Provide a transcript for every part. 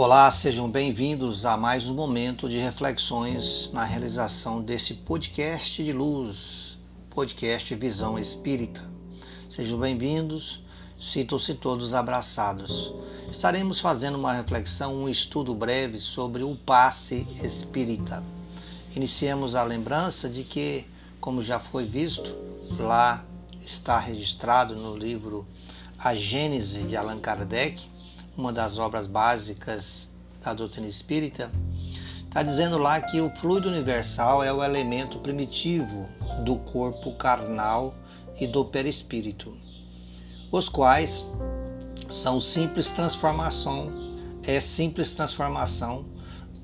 Olá, sejam bem-vindos a mais um momento de reflexões na realização desse podcast de luz, podcast Visão Espírita. Sejam bem-vindos, sintam-se todos abraçados. Estaremos fazendo uma reflexão, um estudo breve sobre o passe espírita. Iniciemos a lembrança de que, como já foi visto, lá está registrado no livro A Gênese de Allan Kardec uma das obras básicas da doutrina espírita, está dizendo lá que o fluido universal é o elemento primitivo do corpo carnal e do perispírito, os quais são simples transformação, é simples transformação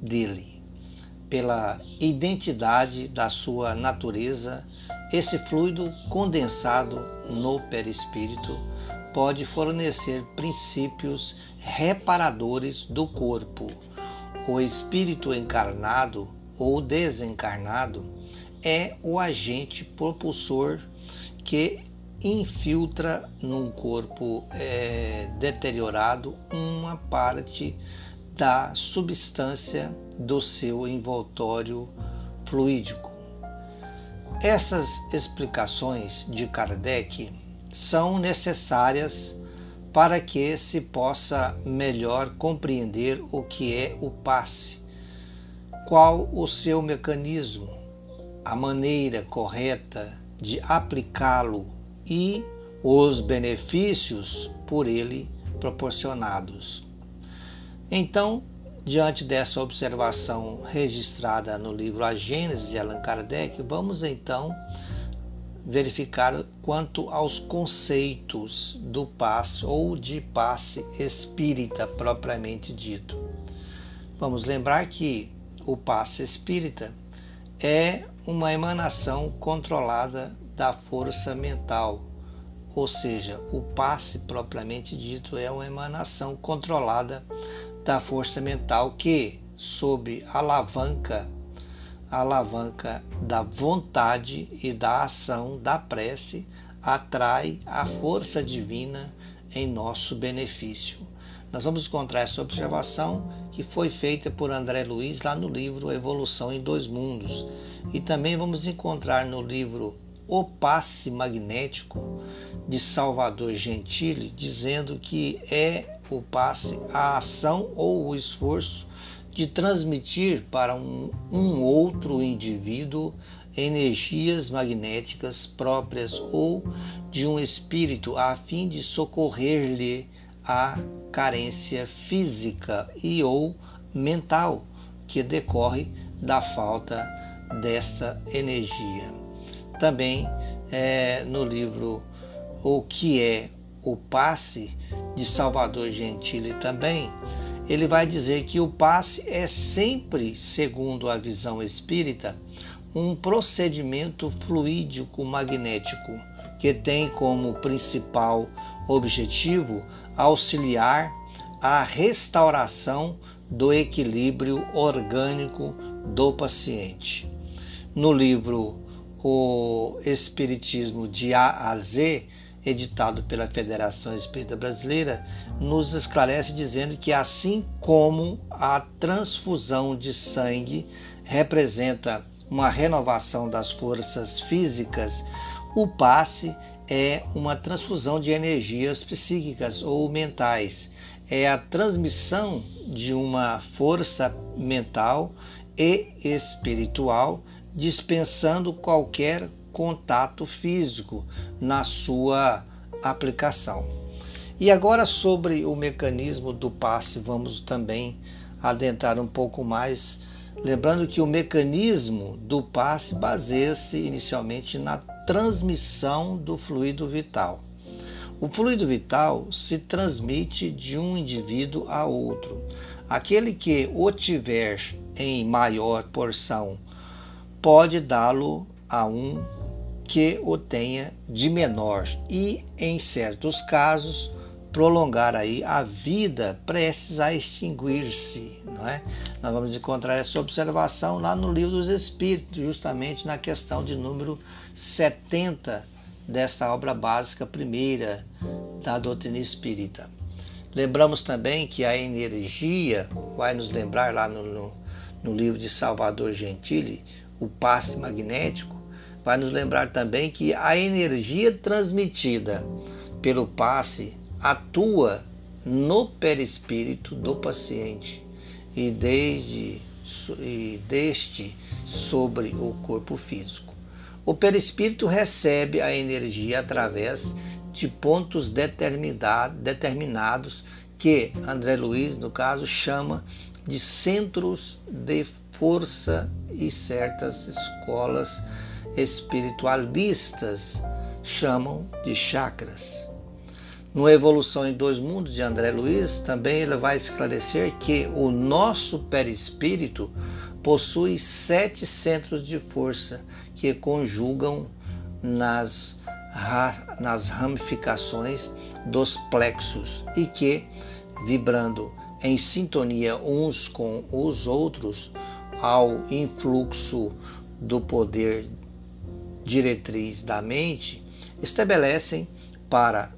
dele. Pela identidade da sua natureza, esse fluido condensado no perispírito pode fornecer princípios reparadores do corpo. O espírito encarnado ou desencarnado é o agente propulsor que infiltra num corpo é, deteriorado uma parte da substância do seu envoltório fluídico. Essas explicações de Kardec são necessárias para que se possa melhor compreender o que é o passe, qual o seu mecanismo, a maneira correta de aplicá-lo e os benefícios por ele proporcionados. Então, diante dessa observação registrada no livro A Gênese de Allan Kardec, vamos então verificar quanto aos conceitos do passe ou de passe espírita propriamente dito. Vamos lembrar que o passe espírita é uma emanação controlada da força mental, ou seja, o passe propriamente dito é uma emanação controlada da força mental que, sob alavanca alavanca da vontade e da ação da prece atrai a força divina em nosso benefício. Nós vamos encontrar essa observação que foi feita por André Luiz lá no livro Evolução em Dois Mundos. E também vamos encontrar no livro O Passe Magnético de Salvador Gentili, dizendo que é o passe a ação ou o esforço de transmitir para um, um outro indivíduo energias magnéticas próprias ou de um espírito a fim de socorrer-lhe a carência física e ou mental que decorre da falta dessa energia. Também é, no livro O que é o passe de Salvador Gentili também ele vai dizer que o passe é sempre, segundo a visão espírita, um procedimento fluídico magnético que tem como principal objetivo auxiliar a restauração do equilíbrio orgânico do paciente. No livro O Espiritismo de A a Z, editado pela Federação Espírita Brasileira, nos esclarece dizendo que, assim como a transfusão de sangue representa uma renovação das forças físicas, o passe é uma transfusão de energias psíquicas ou mentais. É a transmissão de uma força mental e espiritual, dispensando qualquer contato físico na sua aplicação. E agora sobre o mecanismo do passe, vamos também adentrar um pouco mais, lembrando que o mecanismo do passe baseia-se inicialmente na transmissão do fluido vital. O fluido vital se transmite de um indivíduo a outro. Aquele que o tiver em maior porção pode dá-lo a um que o tenha de menor e, em certos casos, prolongar aí a vida prestes a extinguir-se, não é? Nós vamos encontrar essa observação lá no livro dos Espíritos, justamente na questão de número 70 desta obra básica primeira da doutrina espírita. Lembramos também que a energia, vai nos lembrar lá no, no, no livro de Salvador Gentili, o passe magnético, vai nos lembrar também que a energia transmitida pelo passe atua no perispírito do paciente e desde e deste sobre o corpo físico. O perispírito recebe a energia através de pontos determinados que André Luiz, no caso, chama de centros de força e certas escolas espiritualistas chamam de chakras. No Evolução em Dois Mundos de André Luiz, também ele vai esclarecer que o nosso perispírito possui sete centros de força que conjugam nas, nas ramificações dos plexos e que, vibrando em sintonia uns com os outros, ao influxo do poder diretriz da mente, estabelecem para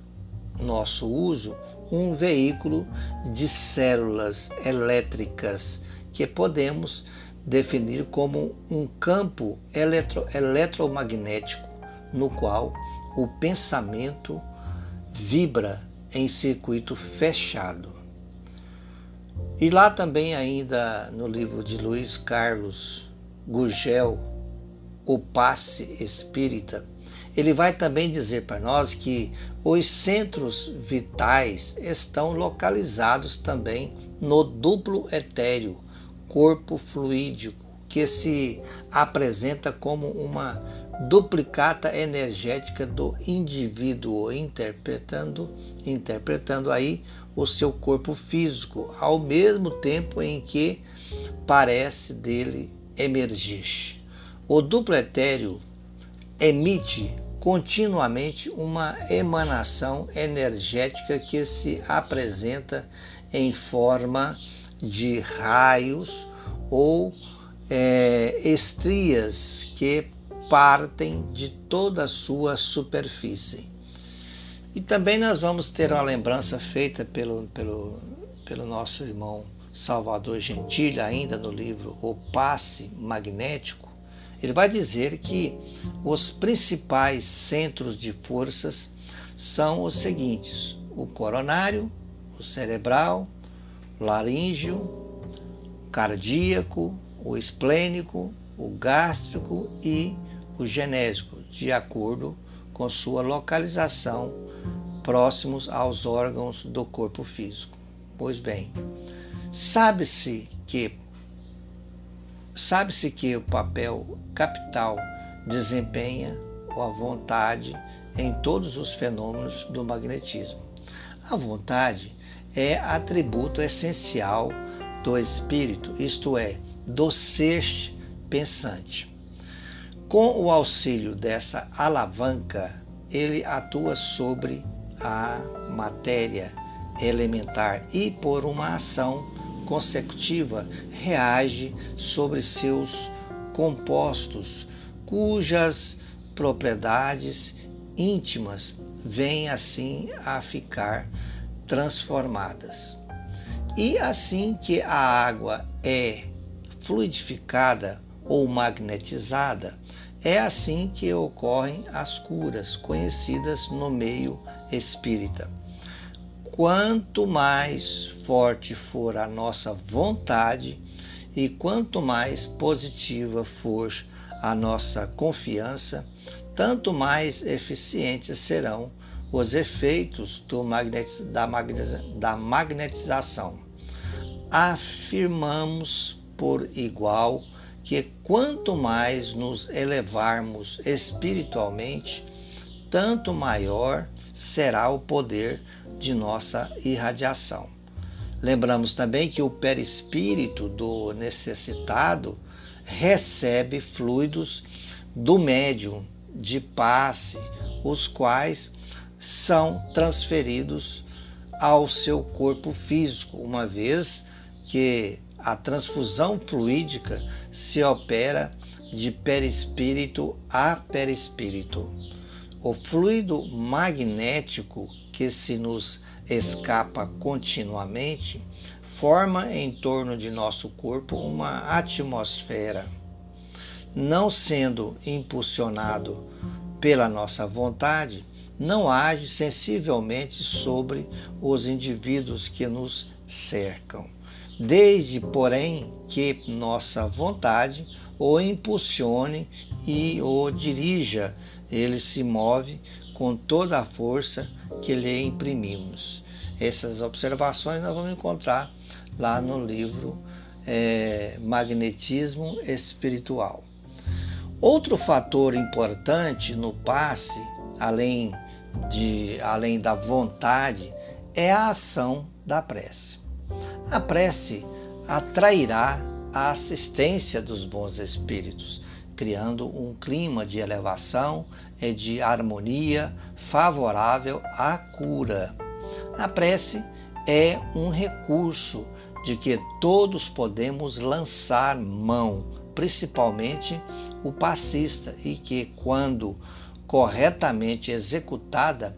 nosso uso um veículo de células elétricas que podemos definir como um campo eletro, eletromagnético no qual o pensamento vibra em circuito fechado. E lá também ainda no livro de Luiz Carlos Gugel, O Passe Espírita, ele vai também dizer para nós que os centros vitais estão localizados também no duplo etéreo, corpo fluídico, que se apresenta como uma duplicata energética do indivíduo, interpretando, interpretando aí o seu corpo físico, ao mesmo tempo em que parece dele emergir. O duplo etéreo emite continuamente uma emanação energética que se apresenta em forma de raios ou é, estrias que partem de toda a sua superfície. E também nós vamos ter uma lembrança feita pelo, pelo, pelo nosso irmão Salvador Gentili, ainda no livro O Passe Magnético, ele vai dizer que os principais centros de forças são os seguintes: o coronário, o cerebral, laríngeo, cardíaco, o esplênico, o gástrico e o genésico, de acordo com sua localização próximos aos órgãos do corpo físico. Pois bem, sabe-se que Sabe-se que o papel capital desempenha a vontade em todos os fenômenos do magnetismo. A vontade é atributo essencial do espírito, isto é, do ser pensante. Com o auxílio dessa alavanca, ele atua sobre a matéria elementar e, por uma ação consecutiva reage sobre seus compostos, cujas propriedades íntimas vêm assim a ficar transformadas. E assim que a água é fluidificada ou magnetizada, é assim que ocorrem as curas conhecidas no meio espírita. Quanto mais forte for a nossa vontade e quanto mais positiva for a nossa confiança, tanto mais eficientes serão os efeitos magnetiz da, magnetiz da magnetização. Afirmamos por igual que quanto mais nos elevarmos espiritualmente, tanto maior será o poder de nossa irradiação. Lembramos também que o perispírito do necessitado recebe fluidos do médium de passe, os quais são transferidos ao seu corpo físico, uma vez que a transfusão fluídica se opera de perispírito a perispírito. O fluido magnético que se nos escapa continuamente forma em torno de nosso corpo uma atmosfera. Não sendo impulsionado pela nossa vontade, não age sensivelmente sobre os indivíduos que nos cercam, desde, porém, que nossa vontade o impulsione e o dirija, ele se move com toda a força que lhe imprimimos. Essas observações nós vamos encontrar lá no livro é, Magnetismo Espiritual. Outro fator importante no passe, além, de, além da vontade, é a ação da prece. A prece atrairá a assistência dos bons espíritos, criando um clima de elevação e de harmonia favorável à cura. A prece é um recurso de que todos podemos lançar mão, principalmente o passista, e que, quando corretamente executada,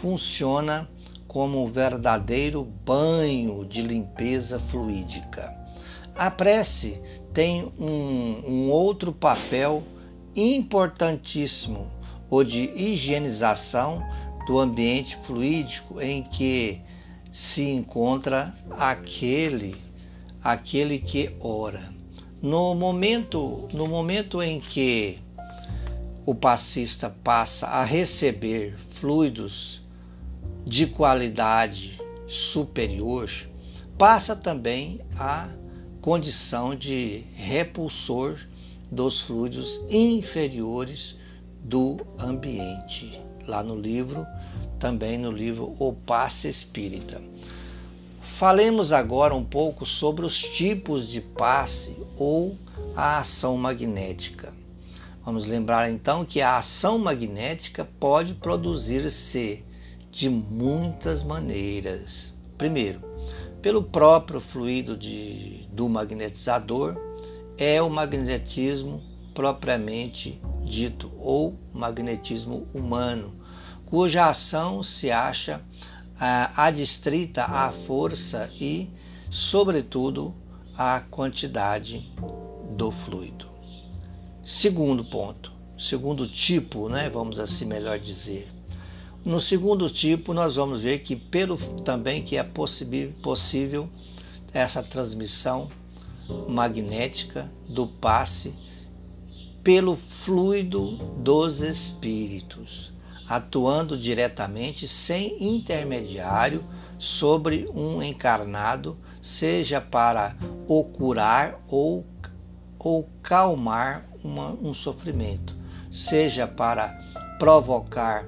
funciona como um verdadeiro banho de limpeza fluídica. A prece tem um, um outro papel importantíssimo, o de higienização do ambiente fluídico em que se encontra aquele aquele que ora. No momento, no momento em que o passista passa a receber fluidos de qualidade superior, passa também a condição de repulsor dos fluidos inferiores do ambiente. Lá no livro, também no livro O Passe Espírita. Falemos agora um pouco sobre os tipos de passe ou a ação magnética. Vamos lembrar então que a ação magnética pode produzir-se de muitas maneiras. Primeiro, pelo próprio fluido de, do magnetizador, é o magnetismo propriamente dito, ou magnetismo humano, cuja ação se acha ah, adstrita à força e, sobretudo, à quantidade do fluido. Segundo ponto, segundo tipo, né, vamos assim melhor dizer, no segundo tipo, nós vamos ver que pelo também que é possível essa transmissão magnética do passe pelo fluido dos espíritos, atuando diretamente sem intermediário sobre um encarnado, seja para o curar ou, ou calmar uma, um sofrimento, seja para provocar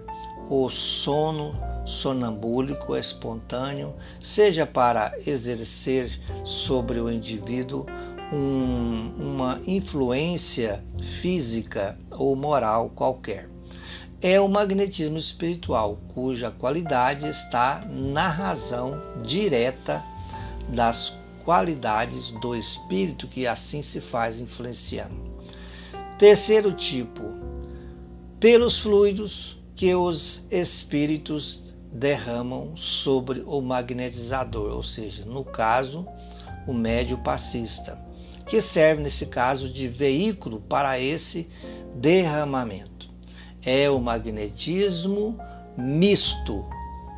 o sono sonambúlico espontâneo, seja para exercer sobre o indivíduo um, uma influência física ou moral qualquer. É o magnetismo espiritual, cuja qualidade está na razão direta das qualidades do espírito que assim se faz influenciando. Terceiro tipo, pelos fluidos que os espíritos derramam sobre o magnetizador, ou seja, no caso, o médio passista, que serve nesse caso de veículo para esse derramamento. É o magnetismo misto,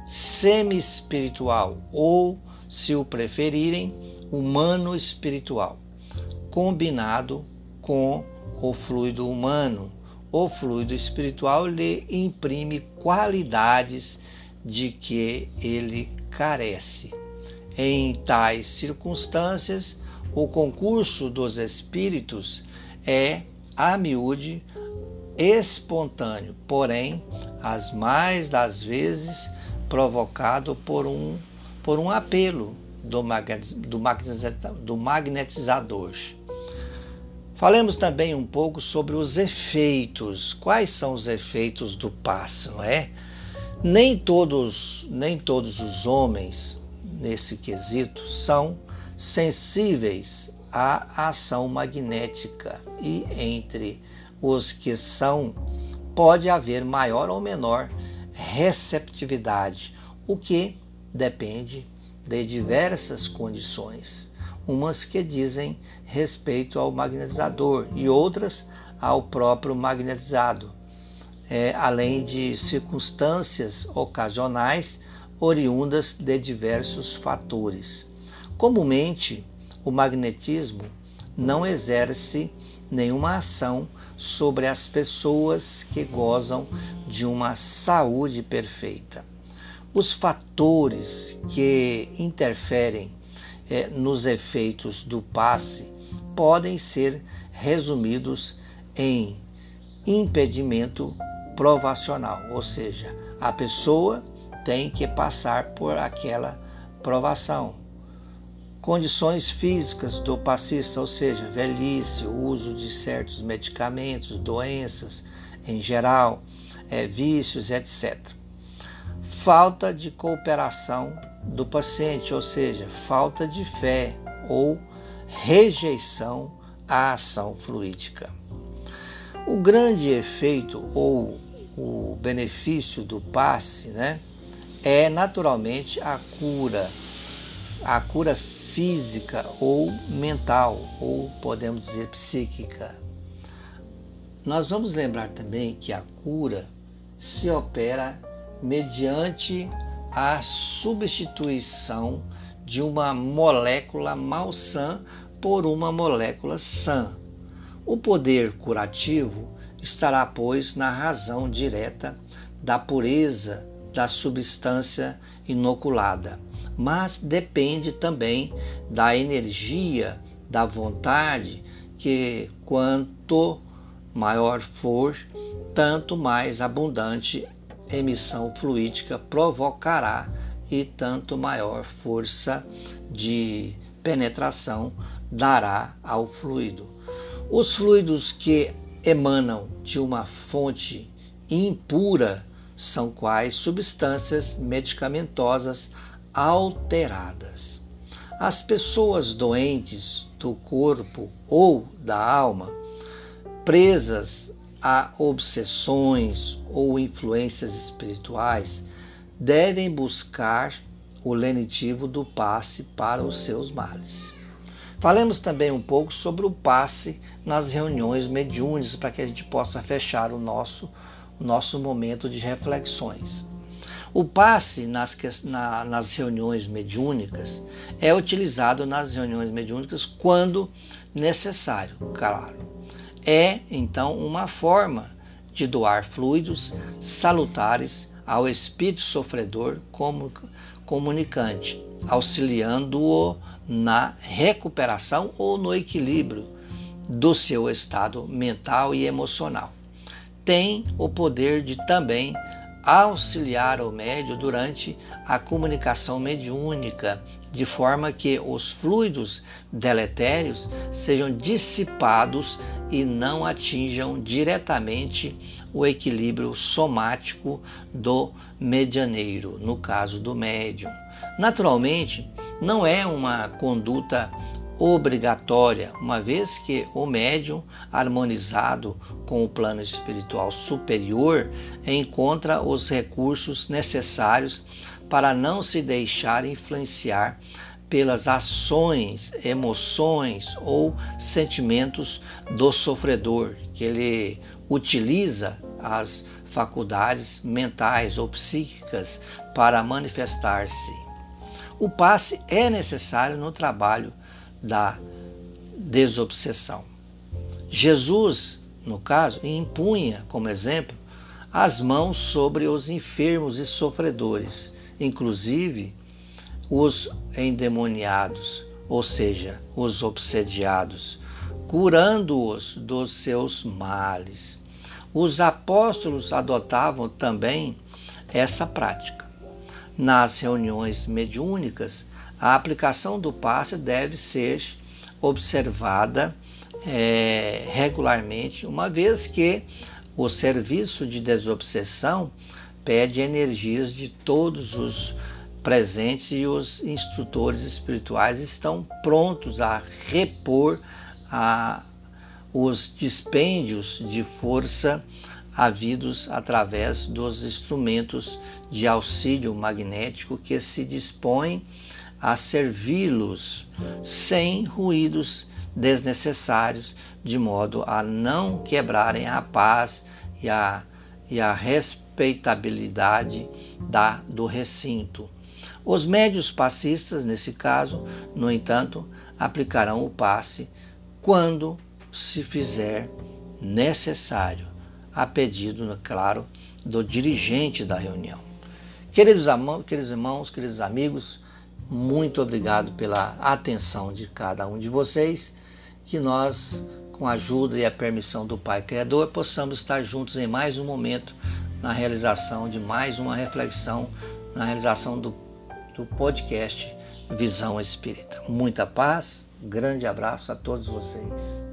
semi-espiritual ou, se o preferirem, humano-espiritual, combinado com o fluido humano o fluido espiritual lhe imprime qualidades de que ele carece. Em tais circunstâncias, o concurso dos espíritos é, a miúde, espontâneo, porém, as mais das vezes provocado por um, por um apelo do, do magnetizador. Falemos também um pouco sobre os efeitos. Quais são os efeitos do passe, não é? Nem todos, nem todos os homens nesse quesito são sensíveis à ação magnética e entre os que são pode haver maior ou menor receptividade, o que depende de diversas condições, umas que dizem respeito ao magnetizador e outras ao próprio magnetizado, é, além de circunstâncias ocasionais oriundas de diversos fatores. Comumente, o magnetismo não exerce nenhuma ação sobre as pessoas que gozam de uma saúde perfeita. Os fatores que interferem é, nos efeitos do passe podem ser resumidos em impedimento provacional, ou seja, a pessoa tem que passar por aquela provação. Condições físicas do passista, ou seja, velhice, uso de certos medicamentos, doenças em geral, é, vícios, etc. Falta de cooperação do paciente, ou seja, falta de fé ou rejeição à ação fluídica. O grande efeito ou o benefício do passe né, é naturalmente a cura, a cura física ou mental, ou podemos dizer psíquica. Nós vamos lembrar também que a cura se opera mediante a substituição de uma molécula malsã por uma molécula sã. O poder curativo estará, pois, na razão direta da pureza da substância inoculada, mas depende também da energia, da vontade, que quanto maior for, tanto mais abundante emissão fluídica provocará e tanto maior força de penetração dará ao fluido. Os fluidos que emanam de uma fonte impura são quais substâncias medicamentosas alteradas. As pessoas doentes do corpo ou da alma, presas a obsessões ou influências espirituais, devem buscar o lenitivo do passe para os seus males. Falemos também um pouco sobre o passe nas reuniões mediúnicas para que a gente possa fechar o nosso, nosso momento de reflexões. O passe nas, na, nas reuniões mediúnicas é utilizado nas reuniões mediúnicas quando necessário, claro. É, então, uma forma de doar fluidos salutares ao espírito sofredor como comunicante, auxiliando-o na recuperação ou no equilíbrio do seu estado mental e emocional. Tem o poder de também auxiliar o médio durante a comunicação mediúnica, de forma que os fluidos deletérios sejam dissipados e não atinjam diretamente o equilíbrio somático do medianeiro, no caso do médium. Naturalmente, não é uma conduta obrigatória, uma vez que o médium, harmonizado com o plano espiritual superior, encontra os recursos necessários para não se deixar influenciar pelas ações, emoções ou sentimentos do sofredor, que ele utiliza as faculdades mentais ou psíquicas para manifestar-se. O passe é necessário no trabalho da desobsessão. Jesus, no caso, impunha, como exemplo, as mãos sobre os enfermos e sofredores, inclusive os endemoniados, ou seja, os obsediados, curando-os dos seus males. Os apóstolos adotavam também essa prática. Nas reuniões mediúnicas, a aplicação do passe deve ser observada é, regularmente, uma vez que o serviço de desobsessão pede energias de todos os presentes e os instrutores espirituais estão prontos a repor a, os dispêndios de força havidos através dos instrumentos de auxílio magnético que se dispõem a servi-los sem ruídos desnecessários, de modo a não quebrarem a paz e a, e a respeitabilidade da, do recinto. Os médios passistas, nesse caso, no entanto, aplicarão o passe quando se fizer necessário, a pedido, claro, do dirigente da reunião. Queridos, queridos irmãos, queridos amigos, muito obrigado pela atenção de cada um de vocês, que nós, com a ajuda e a permissão do Pai Criador, possamos estar juntos em mais um momento na realização de mais uma reflexão, na realização do, do podcast Visão Espírita. Muita paz, grande abraço a todos vocês.